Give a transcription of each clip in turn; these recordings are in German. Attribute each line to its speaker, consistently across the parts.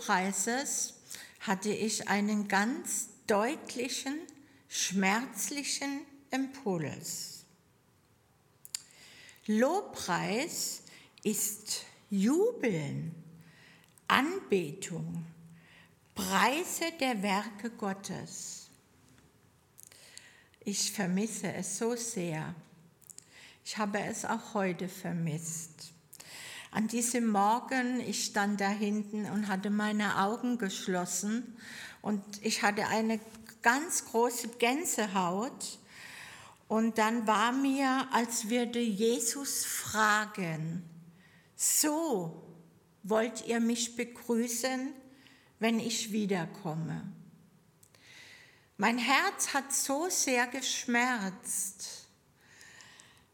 Speaker 1: Lobpreises hatte ich einen ganz deutlichen, schmerzlichen Impuls. Lobpreis ist Jubeln, Anbetung, Preise der Werke Gottes. Ich vermisse es so sehr. Ich habe es auch heute vermisst. An diesem Morgen, ich stand da hinten und hatte meine Augen geschlossen und ich hatte eine ganz große Gänsehaut. Und dann war mir, als würde Jesus fragen, so wollt ihr mich begrüßen, wenn ich wiederkomme. Mein Herz hat so sehr geschmerzt,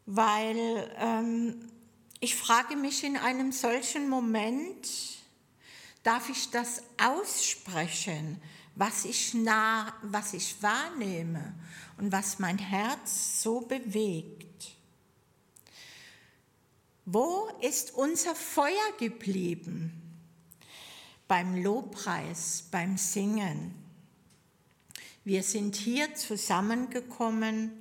Speaker 1: weil ähm, ich frage mich in einem solchen Moment, darf ich das aussprechen, was ich, nah, was ich wahrnehme und was mein Herz so bewegt? Wo ist unser Feuer geblieben? Beim Lobpreis, beim Singen. Wir sind hier zusammengekommen,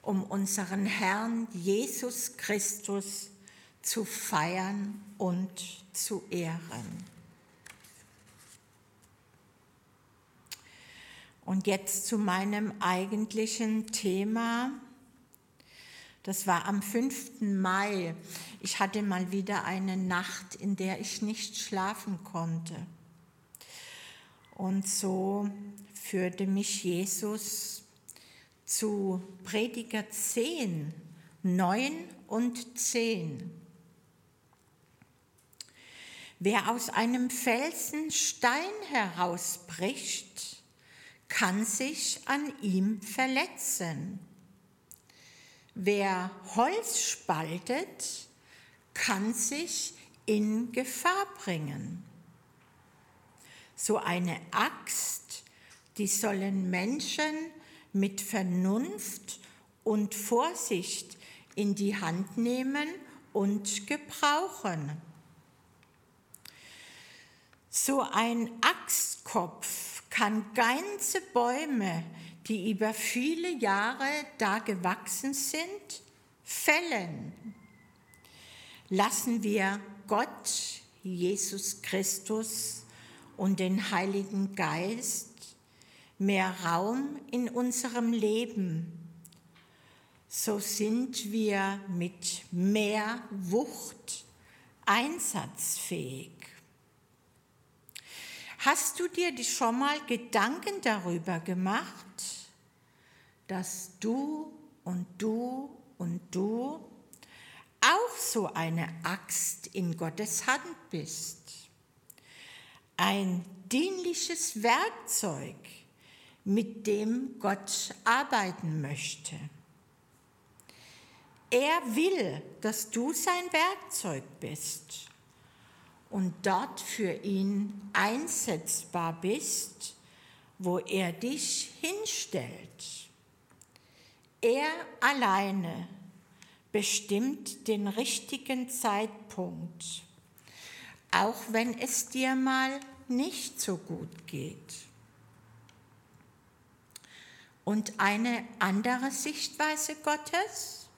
Speaker 1: um unseren Herrn Jesus Christus zu feiern und zu ehren. Und jetzt zu meinem eigentlichen Thema. Das war am 5. Mai. Ich hatte mal wieder eine Nacht, in der ich nicht schlafen konnte. Und so führte mich Jesus zu Prediger 10, 9 und 10. Wer aus einem Felsen Stein herausbricht, kann sich an ihm verletzen. Wer Holz spaltet, kann sich in Gefahr bringen. So eine Axt, die sollen Menschen mit Vernunft und Vorsicht in die Hand nehmen und gebrauchen. So ein Axtkopf kann ganze Bäume, die über viele Jahre da gewachsen sind, fällen. Lassen wir Gott, Jesus Christus und den Heiligen Geist mehr Raum in unserem Leben, so sind wir mit mehr Wucht einsatzfähig. Hast du dir schon mal Gedanken darüber gemacht, dass du und du und du auch so eine Axt in Gottes Hand bist? Ein dienliches Werkzeug, mit dem Gott arbeiten möchte. Er will, dass du sein Werkzeug bist und dort für ihn einsetzbar bist, wo er dich hinstellt. Er alleine bestimmt den richtigen Zeitpunkt, auch wenn es dir mal nicht so gut geht. Und eine andere Sichtweise Gottes?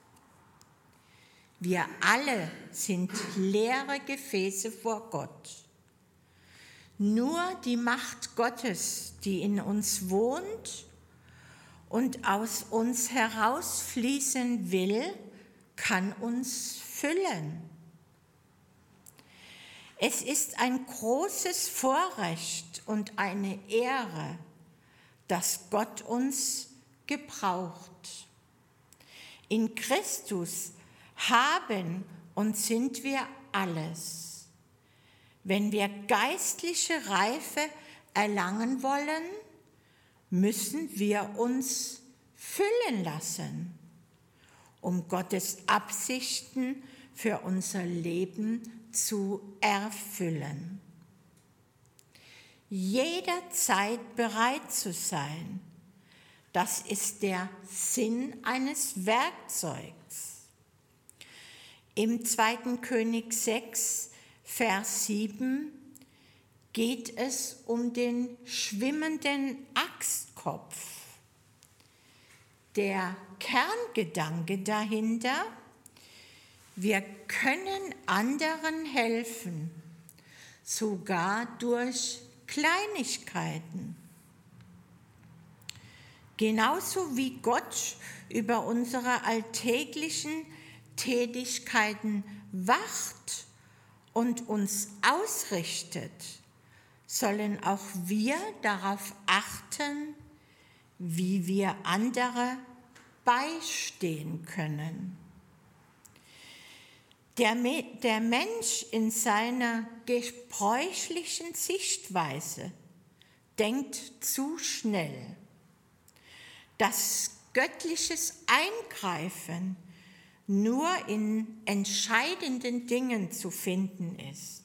Speaker 1: Wir alle sind leere Gefäße vor Gott. Nur die Macht Gottes, die in uns wohnt und aus uns herausfließen will, kann uns füllen. Es ist ein großes Vorrecht und eine Ehre, dass Gott uns gebraucht. In Christus haben und sind wir alles. Wenn wir geistliche Reife erlangen wollen, müssen wir uns füllen lassen, um Gottes Absichten für unser Leben zu erfüllen. Jederzeit bereit zu sein, das ist der Sinn eines Werkzeugs. Im 2. König 6, Vers 7, geht es um den schwimmenden Axtkopf. Der Kerngedanke dahinter, wir können anderen helfen, sogar durch Kleinigkeiten. Genauso wie Gott über unsere alltäglichen Tätigkeiten wacht und uns ausrichtet, sollen auch wir darauf achten, wie wir andere beistehen können. Der, der Mensch in seiner gebräuchlichen Sichtweise denkt zu schnell. Das göttliches Eingreifen nur in entscheidenden Dingen zu finden ist.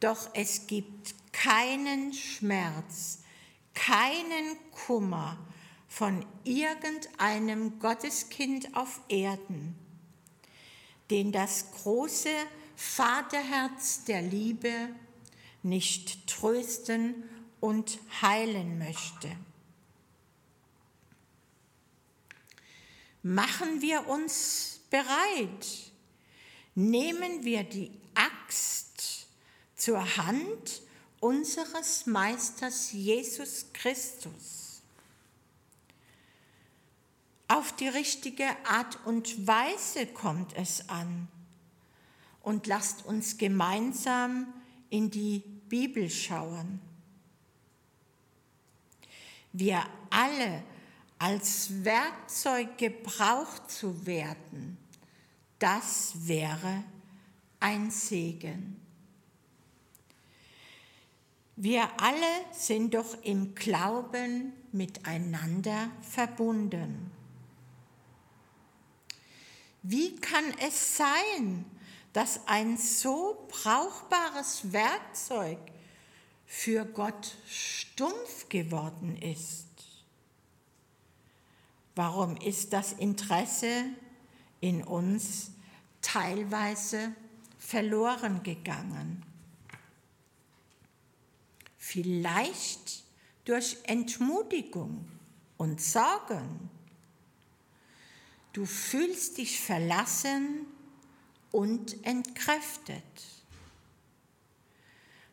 Speaker 1: Doch es gibt keinen Schmerz, keinen Kummer von irgendeinem Gotteskind auf Erden, den das große Vaterherz der Liebe nicht trösten und heilen möchte. Machen wir uns bereit, nehmen wir die Axt zur Hand unseres Meisters Jesus Christus. Auf die richtige Art und Weise kommt es an. Und lasst uns gemeinsam in die Bibel schauen. Wir alle als Werkzeug gebraucht zu werden, das wäre ein Segen. Wir alle sind doch im Glauben miteinander verbunden. Wie kann es sein, dass ein so brauchbares Werkzeug für Gott stumpf geworden ist? Warum ist das Interesse in uns teilweise verloren gegangen? Vielleicht durch Entmutigung und Sorgen. Du fühlst dich verlassen und entkräftet.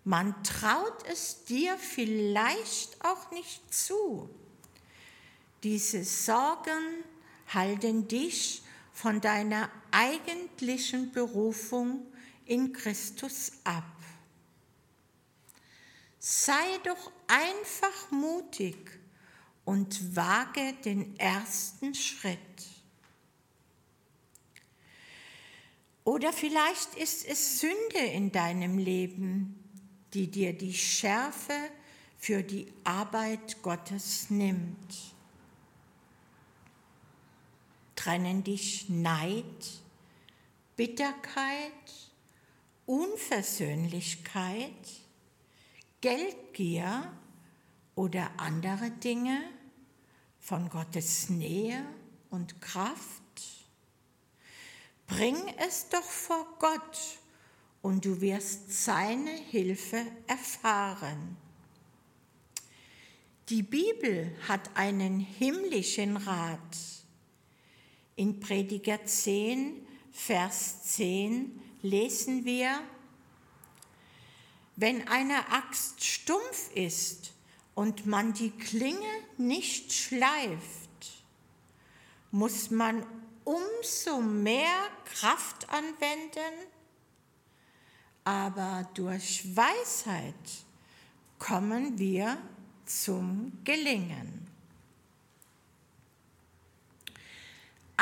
Speaker 1: Man traut es dir vielleicht auch nicht zu, diese Sorgen halten dich von deiner eigentlichen Berufung in Christus ab. Sei doch einfach mutig und wage den ersten Schritt. Oder vielleicht ist es Sünde in deinem Leben, die dir die Schärfe für die Arbeit Gottes nimmt trennen dich Neid, Bitterkeit, Unversöhnlichkeit, Geldgier oder andere Dinge von Gottes Nähe und Kraft? Bring es doch vor Gott und du wirst seine Hilfe erfahren. Die Bibel hat einen himmlischen Rat in Prediger 10, Vers 10 lesen wir, wenn eine Axt stumpf ist und man die Klinge nicht schleift, muss man umso mehr Kraft anwenden, aber durch Weisheit kommen wir zum Gelingen.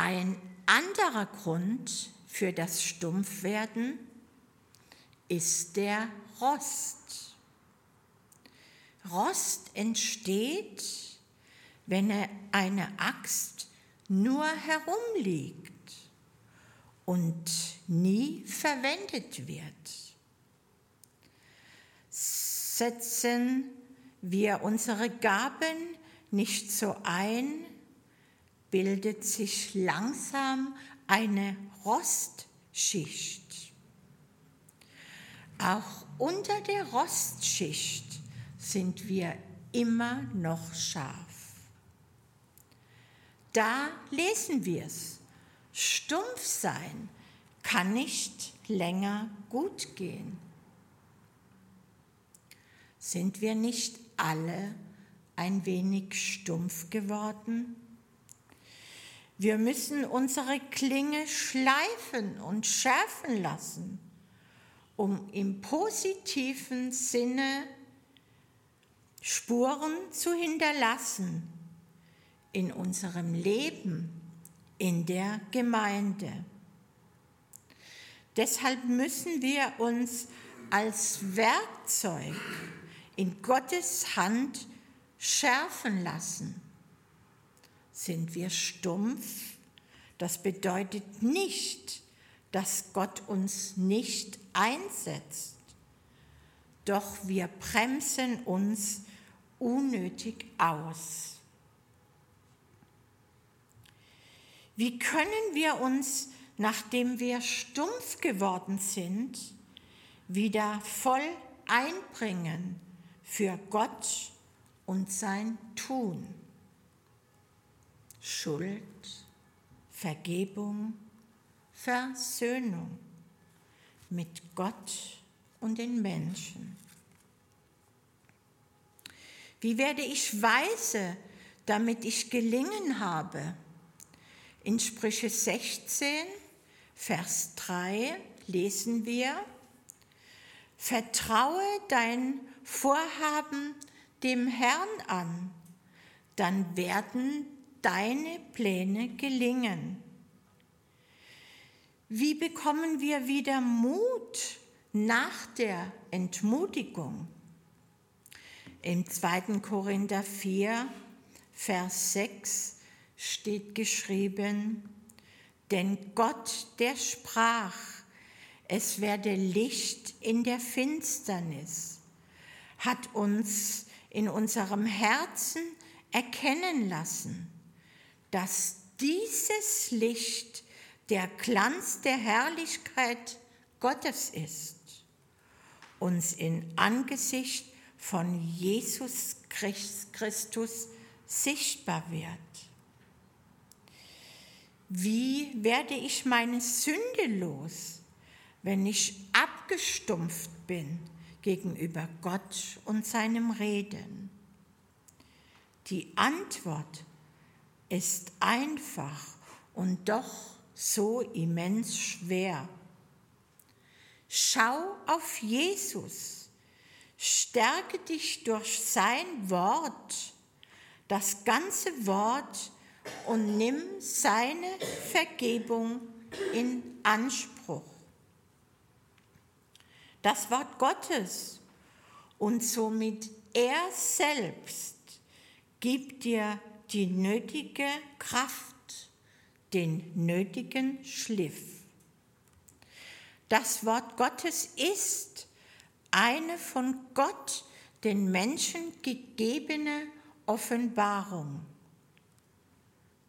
Speaker 1: Ein anderer Grund für das Stumpfwerden ist der Rost. Rost entsteht, wenn eine Axt nur herumliegt und nie verwendet wird. Setzen wir unsere Gaben nicht so ein, bildet sich langsam eine Rostschicht. Auch unter der Rostschicht sind wir immer noch scharf. Da lesen wir es. Stumpf sein kann nicht länger gut gehen. Sind wir nicht alle ein wenig stumpf geworden? Wir müssen unsere Klinge schleifen und schärfen lassen, um im positiven Sinne Spuren zu hinterlassen in unserem Leben, in der Gemeinde. Deshalb müssen wir uns als Werkzeug in Gottes Hand schärfen lassen. Sind wir stumpf? Das bedeutet nicht, dass Gott uns nicht einsetzt. Doch wir bremsen uns unnötig aus. Wie können wir uns, nachdem wir stumpf geworden sind, wieder voll einbringen für Gott und sein Tun? Schuld, Vergebung, Versöhnung mit Gott und den Menschen. Wie werde ich weise, damit ich gelingen habe? In Sprüche 16, Vers 3 lesen wir, Vertraue dein Vorhaben dem Herrn an, dann werden deine Pläne gelingen. Wie bekommen wir wieder Mut nach der Entmutigung? Im 2. Korinther 4, Vers 6 steht geschrieben, denn Gott, der sprach, es werde Licht in der Finsternis, hat uns in unserem Herzen erkennen lassen, dass dieses Licht der Glanz der Herrlichkeit Gottes ist, uns in Angesicht von Jesus Christus sichtbar wird. Wie werde ich meine Sünde los, wenn ich abgestumpft bin gegenüber Gott und seinem Reden? Die Antwort ist einfach und doch so immens schwer. Schau auf Jesus Stärke dich durch sein Wort, das ganze Wort, und nimm seine Vergebung in Anspruch. Das Wort Gottes und somit er selbst gibt dir die nötige Kraft, den nötigen Schliff. Das Wort Gottes ist eine von Gott den Menschen gegebene Offenbarung.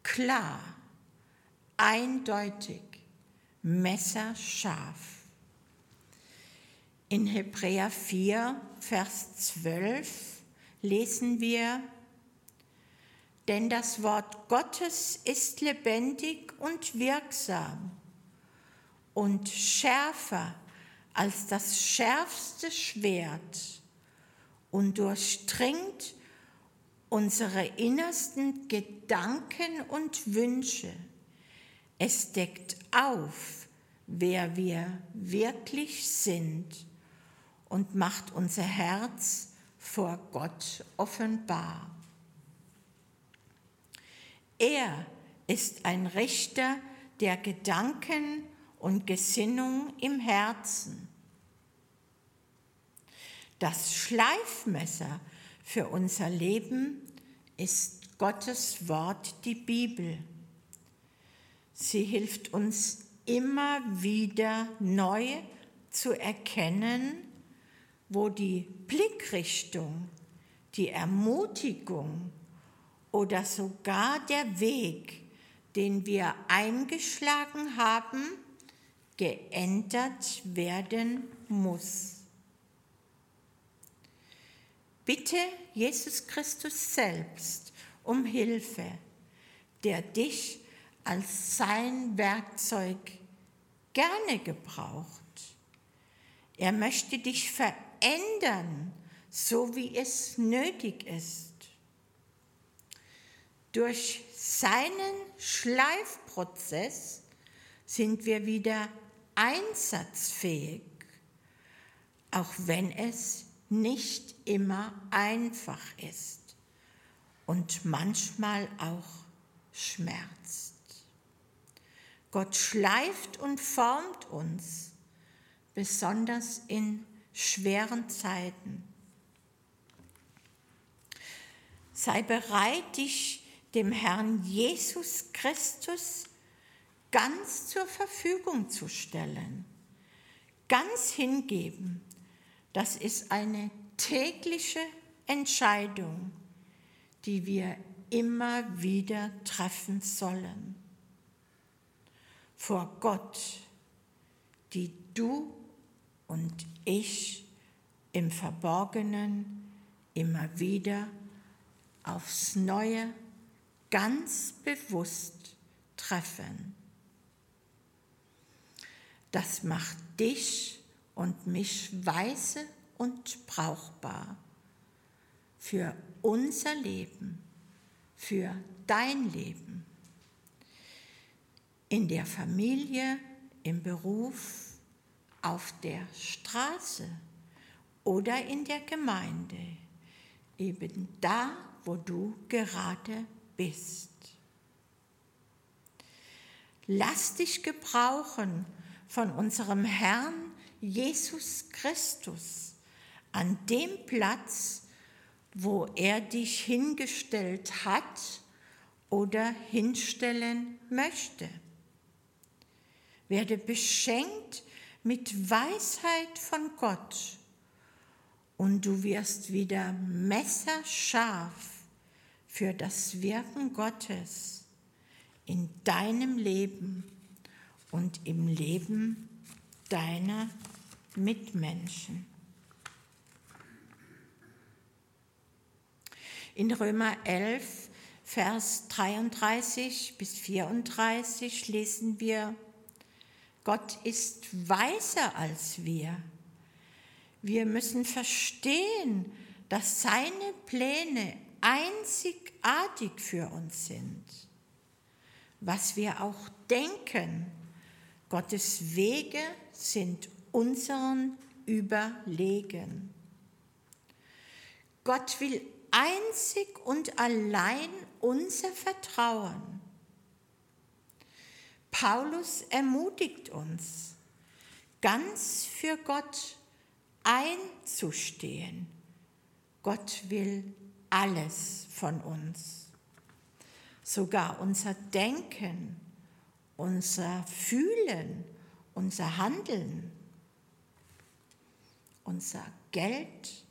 Speaker 1: Klar, eindeutig, messerscharf. In Hebräer 4, Vers 12 lesen wir, denn das Wort Gottes ist lebendig und wirksam und schärfer als das schärfste Schwert und durchdringt unsere innersten Gedanken und Wünsche. Es deckt auf, wer wir wirklich sind und macht unser Herz vor Gott offenbar. Er ist ein Richter der Gedanken und Gesinnung im Herzen. Das Schleifmesser für unser Leben ist Gottes Wort, die Bibel. Sie hilft uns immer wieder neu zu erkennen, wo die Blickrichtung, die Ermutigung oder sogar der Weg, den wir eingeschlagen haben, geändert werden muss. Bitte Jesus Christus selbst um Hilfe, der dich als sein Werkzeug gerne gebraucht. Er möchte dich verändern, so wie es nötig ist. Durch seinen Schleifprozess sind wir wieder einsatzfähig, auch wenn es nicht immer einfach ist und manchmal auch schmerzt. Gott schleift und formt uns, besonders in schweren Zeiten. Sei bereit, dich dem Herrn Jesus Christus ganz zur Verfügung zu stellen, ganz hingeben. Das ist eine tägliche Entscheidung, die wir immer wieder treffen sollen. Vor Gott, die du und ich im Verborgenen immer wieder aufs Neue ganz bewusst treffen. Das macht dich und mich weise und brauchbar für unser Leben, für dein Leben. In der Familie, im Beruf, auf der Straße oder in der Gemeinde, eben da, wo du gerade bist. Lass dich gebrauchen von unserem Herrn Jesus Christus an dem Platz, wo er dich hingestellt hat oder hinstellen möchte. Werde beschenkt mit Weisheit von Gott und du wirst wieder messerscharf für das Wirken Gottes in deinem Leben und im Leben deiner Mitmenschen. In Römer 11, Vers 33 bis 34 lesen wir, Gott ist weiser als wir. Wir müssen verstehen, dass seine Pläne einzigartig für uns sind. Was wir auch denken, Gottes Wege sind unseren überlegen. Gott will einzig und allein unser Vertrauen. Paulus ermutigt uns, ganz für Gott einzustehen. Gott will alles von uns, sogar unser Denken, unser Fühlen, unser Handeln, unser Geld,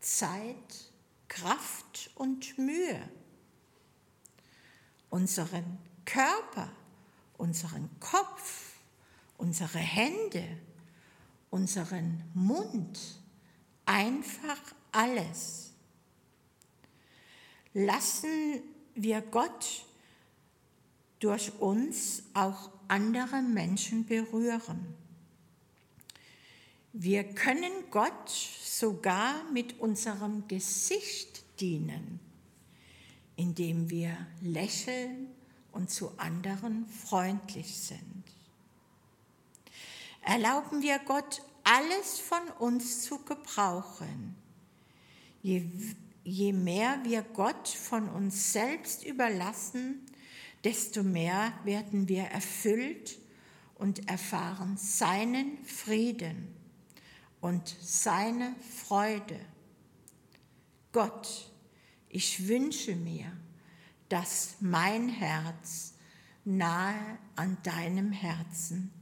Speaker 1: Zeit, Kraft und Mühe, unseren Körper, unseren Kopf, unsere Hände, unseren Mund, einfach alles. Lassen wir Gott durch uns auch andere Menschen berühren. Wir können Gott sogar mit unserem Gesicht dienen, indem wir lächeln und zu anderen freundlich sind. Erlauben wir Gott, alles von uns zu gebrauchen. Je, je mehr wir Gott von uns selbst überlassen, desto mehr werden wir erfüllt und erfahren seinen Frieden und seine Freude. Gott, ich wünsche mir, dass mein Herz nahe an deinem Herzen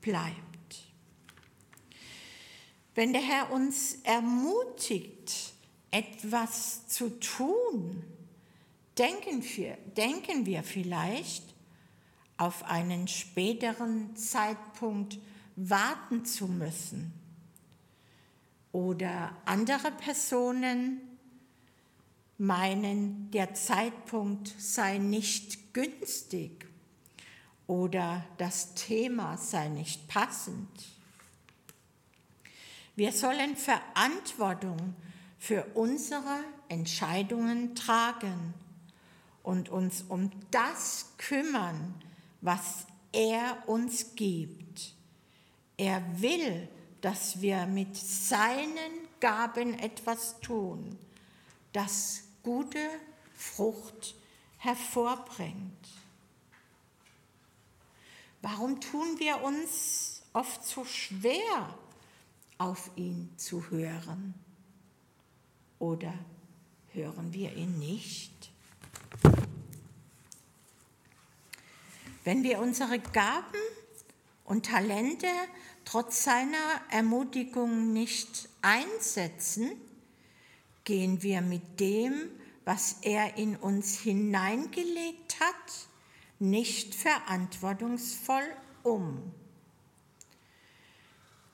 Speaker 1: bleibt. Wenn der Herr uns ermutigt, etwas zu tun, denken wir, denken wir vielleicht auf einen späteren Zeitpunkt warten zu müssen oder andere Personen meinen, der Zeitpunkt sei nicht günstig oder das Thema sei nicht passend. Wir sollen Verantwortung für unsere Entscheidungen tragen und uns um das kümmern, was er uns gibt. Er will, dass wir mit seinen Gaben etwas tun, das gute Frucht hervorbringt. Warum tun wir uns oft so schwer, auf ihn zu hören? Oder hören wir ihn nicht? Wenn wir unsere Gaben und Talente trotz seiner Ermutigung nicht einsetzen, gehen wir mit dem, was er in uns hineingelegt hat, nicht verantwortungsvoll um.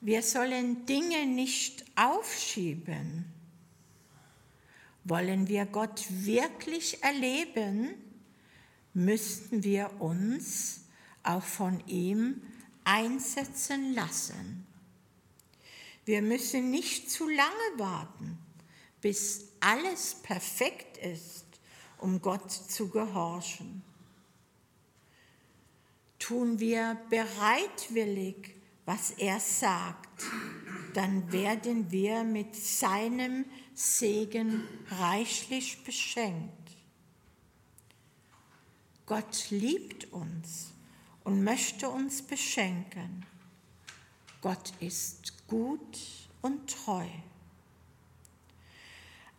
Speaker 1: Wir sollen Dinge nicht aufschieben. Wollen wir Gott wirklich erleben, müssten wir uns auch von ihm einsetzen lassen. Wir müssen nicht zu lange warten, bis alles perfekt ist, um Gott zu gehorchen tun wir bereitwillig, was er sagt, dann werden wir mit seinem Segen reichlich beschenkt. Gott liebt uns und möchte uns beschenken. Gott ist gut und treu.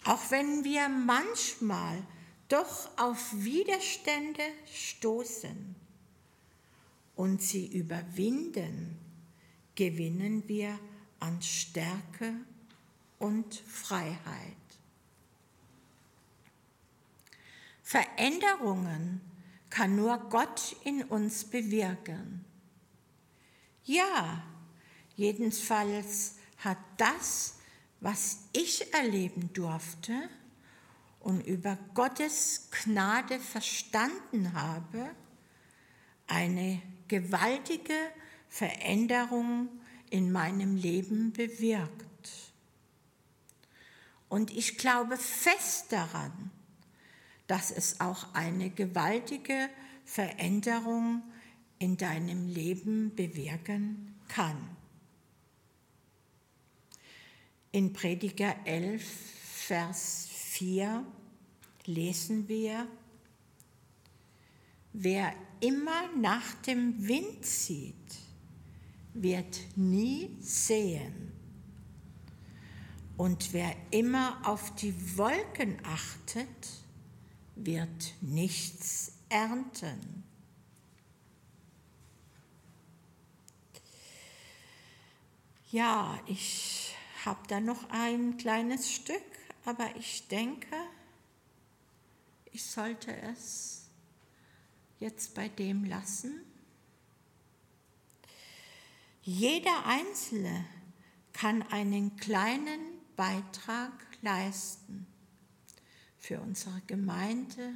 Speaker 1: Auch wenn wir manchmal doch auf Widerstände stoßen, und sie überwinden, gewinnen wir an Stärke und Freiheit. Veränderungen kann nur Gott in uns bewirken. Ja, jedenfalls hat das, was ich erleben durfte und über Gottes Gnade verstanden habe, eine gewaltige Veränderung in meinem Leben bewirkt. Und ich glaube fest daran, dass es auch eine gewaltige Veränderung in deinem Leben bewirken kann. In Prediger 11, Vers 4 lesen wir, wer immer nach dem Wind sieht, wird nie sehen. Und wer immer auf die Wolken achtet, wird nichts ernten. Ja, ich habe da noch ein kleines Stück, aber ich denke, ich sollte es jetzt bei dem lassen? Jeder Einzelne kann einen kleinen Beitrag leisten für unsere Gemeinde,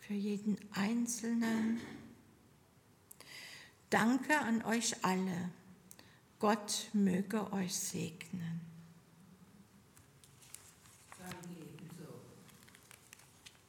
Speaker 1: für jeden Einzelnen. Danke an euch alle. Gott möge euch segnen.